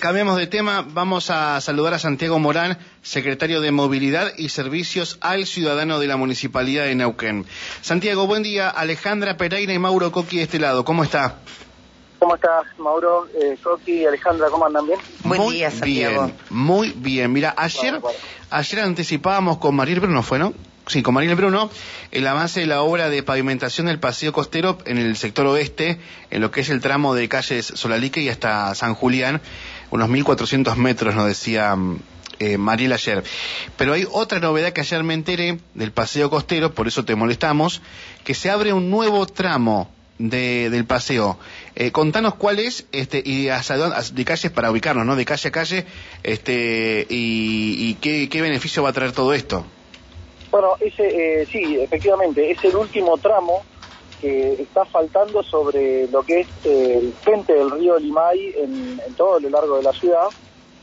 Cambiamos de tema, vamos a saludar a Santiago Morán, secretario de Movilidad y Servicios al Ciudadano de la Municipalidad de Neuquén. Santiago, buen día. Alejandra Pereira y Mauro Coqui de este lado, ¿cómo está? ¿Cómo estás, Mauro? Eh, Coqui, Alejandra, ¿cómo andan bien? Buen muy día, Santiago. Bien, muy bien. Mira, ayer, Bueno, bueno. ayer anticipábamos con Mariel Bruno, ¿fue, no? Sí, con Mariel Bruno, el avance de la obra de pavimentación del Paseo Costero en el sector oeste, en lo que es el tramo de calles Solalique y hasta San Julián, unos 1.400 metros, nos decía mm, eh, Mariel ayer. Pero hay otra novedad que ayer me enteré del Paseo Costero, por eso te molestamos, que se abre un nuevo tramo de, del paseo. Eh, contanos cuál es este, y hacia dónde- de calles para ubicarnos, ¿no? De calle a calle, este, y, y qué, qué beneficio va a traer todo esto. Bueno, ese, eh, sí, efectivamente, es el último tramo que está faltando sobre lo que es eh, el frente del río Limay en, todo lo largo de la ciudad,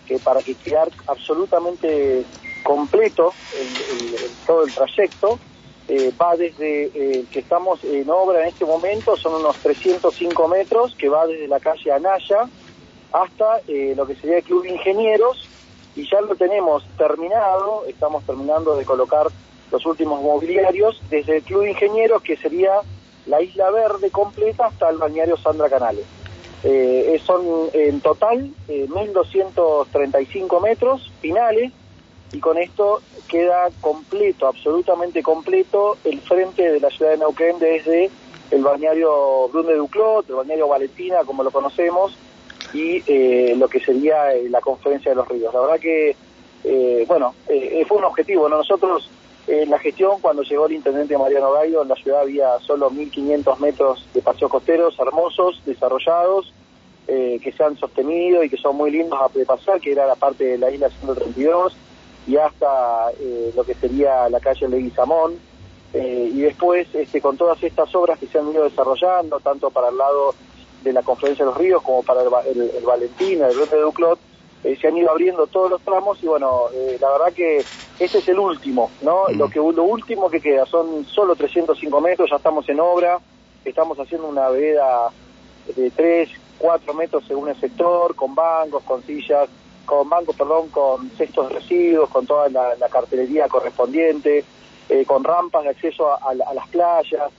que para que quedar absolutamente completo el- todo el trayecto, eh, va desde eh, que estamos en obra en este momento, son unos 305 metros, que va desde la calle Anaya hasta eh, lo que sería el Club Ingenieros, y ya lo tenemos terminado, estamos terminando de colocar los últimos mobiliarios desde el Club Ingenieros, que sería la Isla Verde completa hasta el balneario Sandra Canales. Eh, son en total eh, 1.235 metros finales y con esto queda completo, absolutamente completo, el frente de la ciudad de Neuquén desde el balneario Brun de Duclot, el balneario Valentina, como lo conocemos, y eh, lo que sería eh, la conferencia de los ríos. La verdad que, eh, bueno, eh, fue un objetivo. ¿no? Nosotros, eh, en la gestión, cuando llegó el intendente Mariano Gallo, en la ciudad había solo 1.500 metros de paseos costeros hermosos, desarrollados, eh, que se han sostenido y que son muy lindos a pasar, que era la parte de la isla 132 y hasta eh, lo que sería la calle Leguizamón. Eh, y después, este, con todas estas obras que se han ido desarrollando, tanto para el lado de la Conferencia de los Ríos como para el, el, el Valentina, el de Duclot, eh, se han ido abriendo todos los tramos y bueno, eh, la verdad que este es el último, ¿no? Mm. Lo que lo último que queda son solo 305 metros, ya estamos en obra, estamos haciendo una vereda de 3, 4 metros según el sector, con bancos, con sillas, con bancos, perdón, con cestos de residuos, con toda la, la cartelería correspondiente, eh, con rampas de acceso a, a la- a las playas.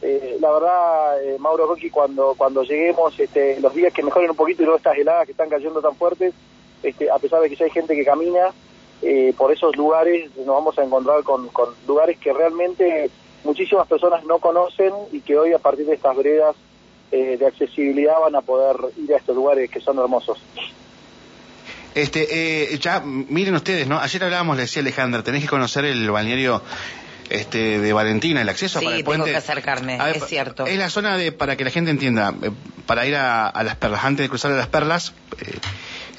Eh, la verdad, eh, Mauro Rocky, cuando cuando lleguemos, este, los días que mejoren un poquito y no estas heladas que están cayendo tan fuertes, este, a pesar de que ya hay gente que camina eh, por esos lugares, nos vamos a encontrar con, con lugares que realmente muchísimas personas no conocen y que hoy a partir de estas veredas eh, de accesibilidad van a poder ir a estos lugares que son hermosos. Este, eh, ya, miren ustedes, ¿no? Ayer hablábamos, le decía Alejandra, tenés que conocer el balneario este, de Valentina, el acceso Sí, para el tengo puente. que acercarme, es cierto. Es la zona de, para que la gente entienda, eh, para ir a, a las perlas, antes de cruzar a las perlas, eh,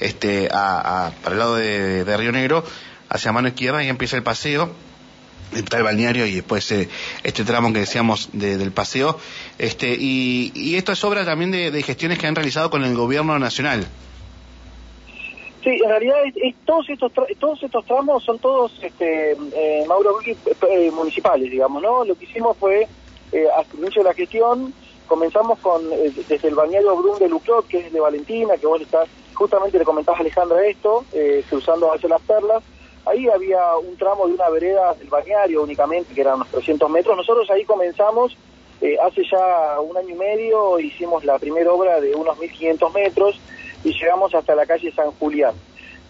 este, a, para el lado de, de Río Negro, hacia mano izquierda, y empieza el paseo, está el balneario y después eh, este tramo que decíamos de- del paseo. Este, y, y esto es obra también de, de gestiones que han realizado con el gobierno nacional. Sí, en realidad es- todos estos todos estos tramos son todos este, eh, Mauro Rocky, eh, municipales, digamos, ¿no? Lo que hicimos fue, eh, al inicio de la gestión, comenzamos con eh, desde el balneario Brun de Luclot, que es de Valentina, que vos estás, justamente le comentabas a Alejandra esto, eh, cruzando hacia las perlas, ahí había un tramo de una vereda del balneario únicamente, que eran unos 300 metros, nosotros ahí comenzamos, eh, hace ya un año y medio, hicimos la primera obra de unos 1500 metros, y llegamos hasta la calle San Julián.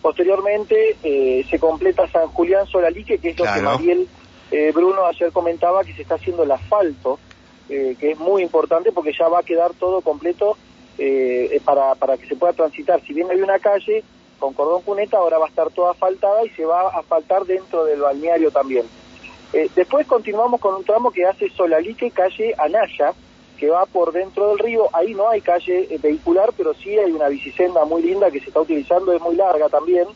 Posteriormente eh, se completa San Julián Solalique, que es lo que. Mariel eh, Bruno ayer comentaba, que se está haciendo el asfalto, eh, que es muy importante porque ya va a quedar todo completo eh, para, para que se pueda transitar. Si bien había una calle con cordón cuneta, ahora va a estar toda asfaltada y se va a asfaltar dentro del balneario también. Eh, después continuamos con un tramo que hace Solalique, calle Anaya, que va por dentro del río. Ahí no hay calle eh, vehicular, pero sí hay una bicisenda muy linda que se está utilizando, es muy larga también.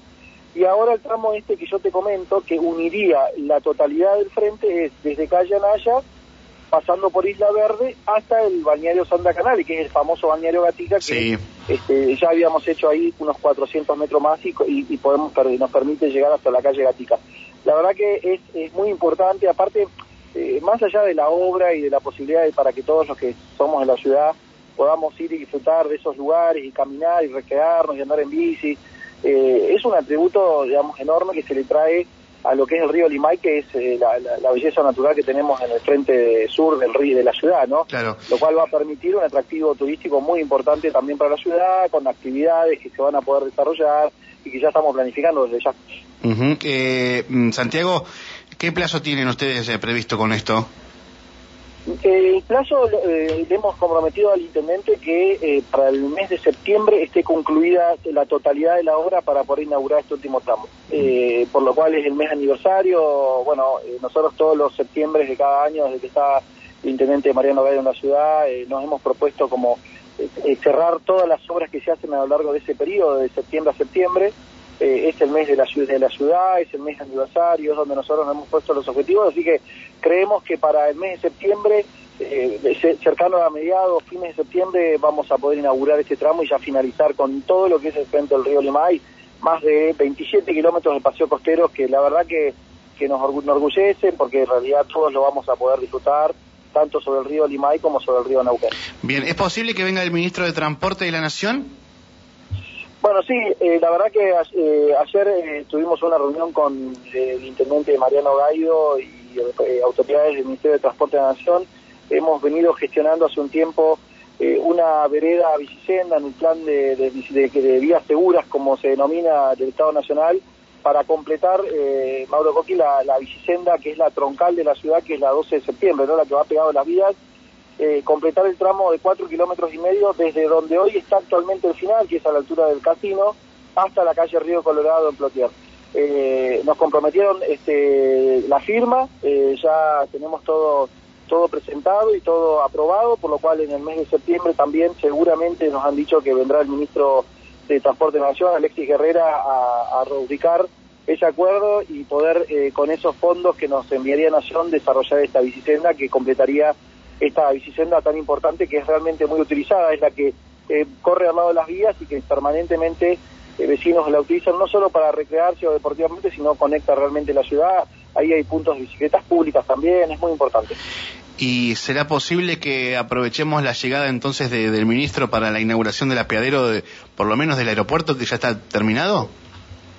Y ahora el tramo este que yo te comento, que uniría la totalidad del frente, es desde calle Anaya, pasando por Isla Verde, hasta el balneario Santa Canale, que es el famoso balneario Gatica, que Sí. este, ya habíamos hecho ahí unos 400 metros más y, y- y podemos nos permite llegar hasta la calle Gatica. La verdad que es, es muy importante, aparte, eh, más allá de la obra y de la posibilidad de, para que todos los que somos en la ciudad podamos ir y disfrutar de esos lugares y caminar y recrearnos y andar en bici. Eh, es un atributo, digamos, enorme que se le trae a lo que es el río Limay, que es eh, la, belleza natural que tenemos en el frente sur del río de la ciudad, ¿no? Claro. Lo cual va a permitir un atractivo turístico muy importante también para la ciudad, con actividades que se van a poder desarrollar y que ya estamos planificando desde ya. Eh, mm, Santiago, ¿qué plazo tienen ustedes previsto con esto? El plazo eh, le hemos comprometido al intendente que eh, para el mes de septiembre esté concluida la totalidad de la obra para poder inaugurar este último tramo. Eh, por lo cual es el mes aniversario. Bueno, nosotros todos los septiembre de cada año, desde que está el intendente Mariano Gallo en la ciudad, nos hemos propuesto como cerrar todas las obras que se hacen a lo largo de ese periodo, de septiembre a septiembre. Es el mes de la, de la ciudad, es el mes aniversario, es donde nosotros nos hemos puesto los objetivos, así que creemos que para el mes de septiembre, eh, cercano a mediados, fines de septiembre, vamos a poder inaugurar este tramo y ya finalizar con todo lo que es el frente del río Limay, más de 27 kilómetros de paseo costero que la verdad que, que nos enorgullece porque en realidad todos lo vamos a poder disfrutar tanto sobre el río Limay como sobre el río Nauquén. Bien, ¿es posible que venga el ministro de Transporte de la Nación? Bueno, sí, eh, la verdad que eh, ayer tuvimos una reunión con el intendente Mariano Gaido y eh, autoridades del Ministerio de Transporte de la Nación, hemos venido gestionando hace un tiempo eh, una vereda bicicenda en el plan de, de, vías seguras, como se denomina del Estado Nacional, para completar, eh, Mauro Coqui, la, la, bicicenda que es la troncal de la ciudad, que es la 12 de septiembre, ¿no? la que va pegado a las vías, completar el tramo de cuatro kilómetros y medio desde donde hoy está actualmente el final, que es a la altura del casino, hasta la calle Río Colorado en Plotier. Eh, nos comprometieron este, la firma, eh, ya tenemos todo todo presentado y todo aprobado, por lo cual en el mes de septiembre también seguramente nos han dicho que vendrá el ministro de Transporte de Nación, Alexis Guerrera, a, a reubicar ese acuerdo y poder eh, con esos fondos que nos enviaría Nación desarrollar esta bicicenda que completaría esta bicicenda tan importante que es realmente muy utilizada, es la que corre al lado de las vías y que permanentemente eh, vecinos la utilizan no solo para recrearse o deportivamente, sino conecta realmente la ciudad. Ahí hay puntos de bicicletas públicas también, es muy importante. ¿Y será posible que aprovechemos la llegada entonces del ministro para la inauguración del apeadero, de, por lo menos del aeropuerto, que ya está terminado?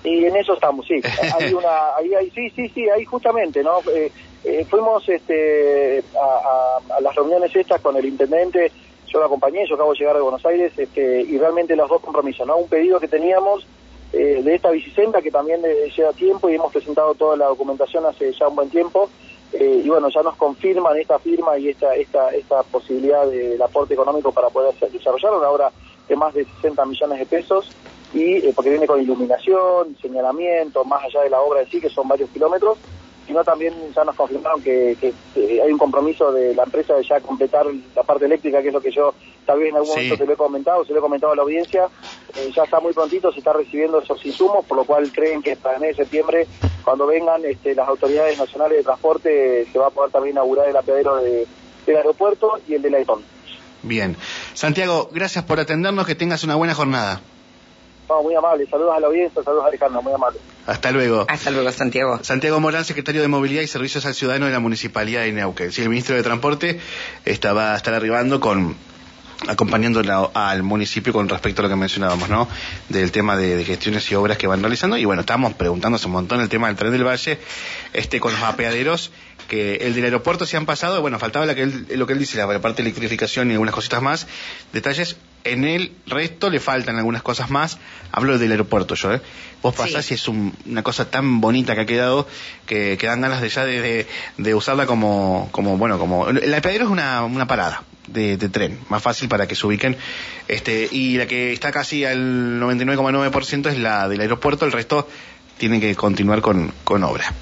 Y en eso estamos, sí. hay una, ahí, hay, sí, sí, sí, ahí justamente, ¿no? Eh, eh, fuimos este, a, a, las reuniones estas con el intendente yo la acompañé, yo acabo de llegar de Buenos Aires, este, y realmente los dos compromisos, ¿no? Un pedido que teníamos eh, de esta bicicenda que también lleva tiempo y hemos presentado toda la documentación hace ya un buen tiempo, eh, y bueno, ya nos confirman esta firma y esta, esta, esta posibilidad del aporte económico para poder desarrollar una obra de más de 60 millones de pesos, y eh, porque viene con iluminación, señalamiento, más allá de la obra en sí, que son varios kilómetros, sino también ya nos confirmaron que, hay un compromiso de la empresa de ya completar la parte eléctrica, que es lo que yo tal vez en algún momento te lo he comentado, se lo he comentado a la audiencia, eh, ya está muy prontito, se está recibiendo esos insumos, por lo cual creen que para el mes de septiembre, cuando vengan este, las autoridades nacionales de transporte, se va a poder también inaugurar el apeadero de, del aeropuerto y el de la Bien. Santiago, gracias por atendernos, que tengas una buena jornada muy amable. Saludos a la audiencia, saludos a Alejandro, muy amable. Hasta luego. Hasta luego, Santiago. Santiago Morán, secretario de Movilidad y Servicios al Ciudadano de la Municipalidad de Neuquén. Sí, el ministro de Transporte estaba a estar arribando con acompañando al municipio con respecto a lo que mencionábamos, ¿no? Del tema de, gestiones y obras que van realizando. Y bueno, estamos preguntándose un montón el tema del tren del Valle, este con los apeaderos, que el del aeropuerto se han pasado, bueno, faltaba que lo que él dice, la parte de electrificación y algunas cositas más, detalles en el resto le faltan algunas cosas más. Hablo del aeropuerto yo, ¿eh? Vos pasás y es una cosa tan bonita que ha quedado que, que dan ganas de ya de, de, usarla como, como, bueno, como... El apeadero es una, una parada de, de, tren, más fácil para que se ubiquen. Este, y la que está casi al 99,9% es la del aeropuerto, el resto tienen que continuar con, con obra.